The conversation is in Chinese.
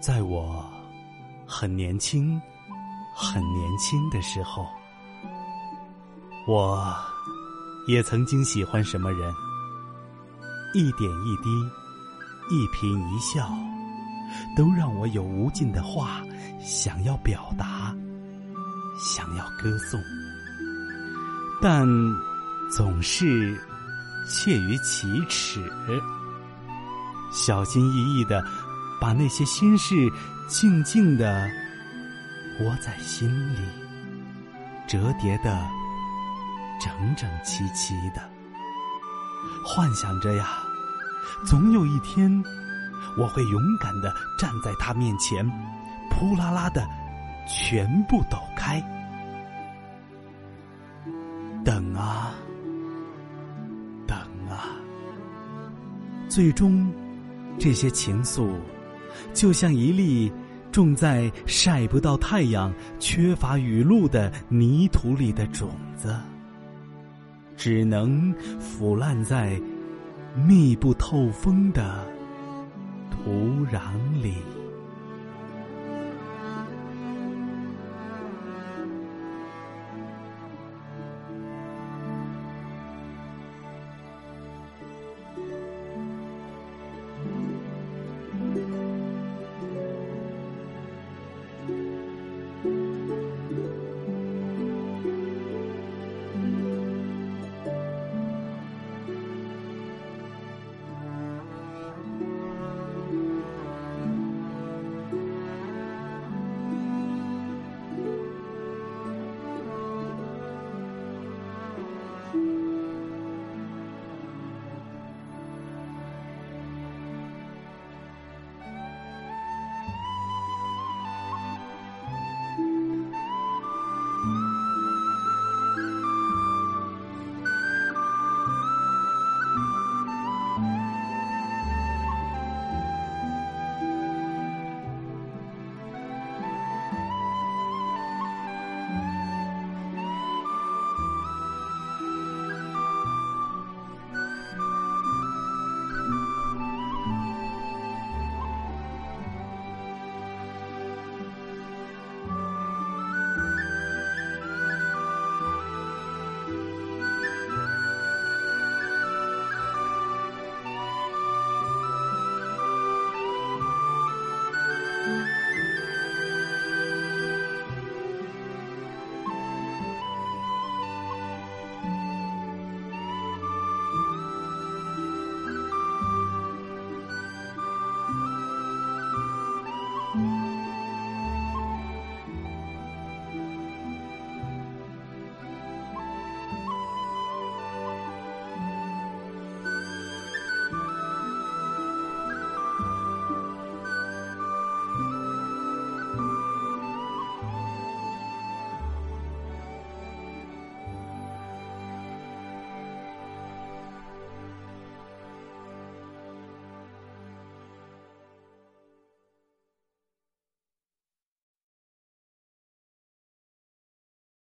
在我很年轻、很年轻的时候，我也曾经喜欢什么人，一点一滴、一颦一笑，都让我有无尽的话想要表达，想要歌颂，但总是怯于启齿，小心翼翼的。把那些心事静静的窝在心里，折叠的整整齐齐的，幻想着呀，总有一天我会勇敢的站在他面前，扑啦啦的全部抖开。等啊，等啊，最终这些情愫。就像一粒种在晒不到太阳、缺乏雨露的泥土里的种子，只能腐烂在密不透风的土壤里。